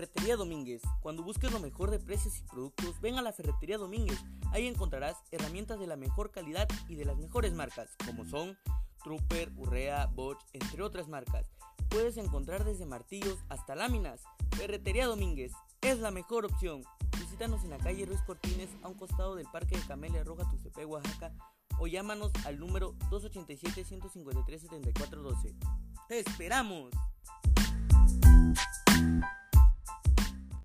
Ferretería Domínguez. Cuando busques lo mejor de precios y productos, ven a la Ferretería Domínguez. Ahí encontrarás herramientas de la mejor calidad y de las mejores marcas, como son Trooper, Urrea, Bosch, entre otras marcas. Puedes encontrar desde martillos hasta láminas. Ferretería Domínguez es la mejor opción. Visítanos en la calle Ruiz Cortines, a un costado del Parque de Camelia Roja, Tuxtepec, Oaxaca, o llámanos al número 287-153-7412. ¡Te esperamos!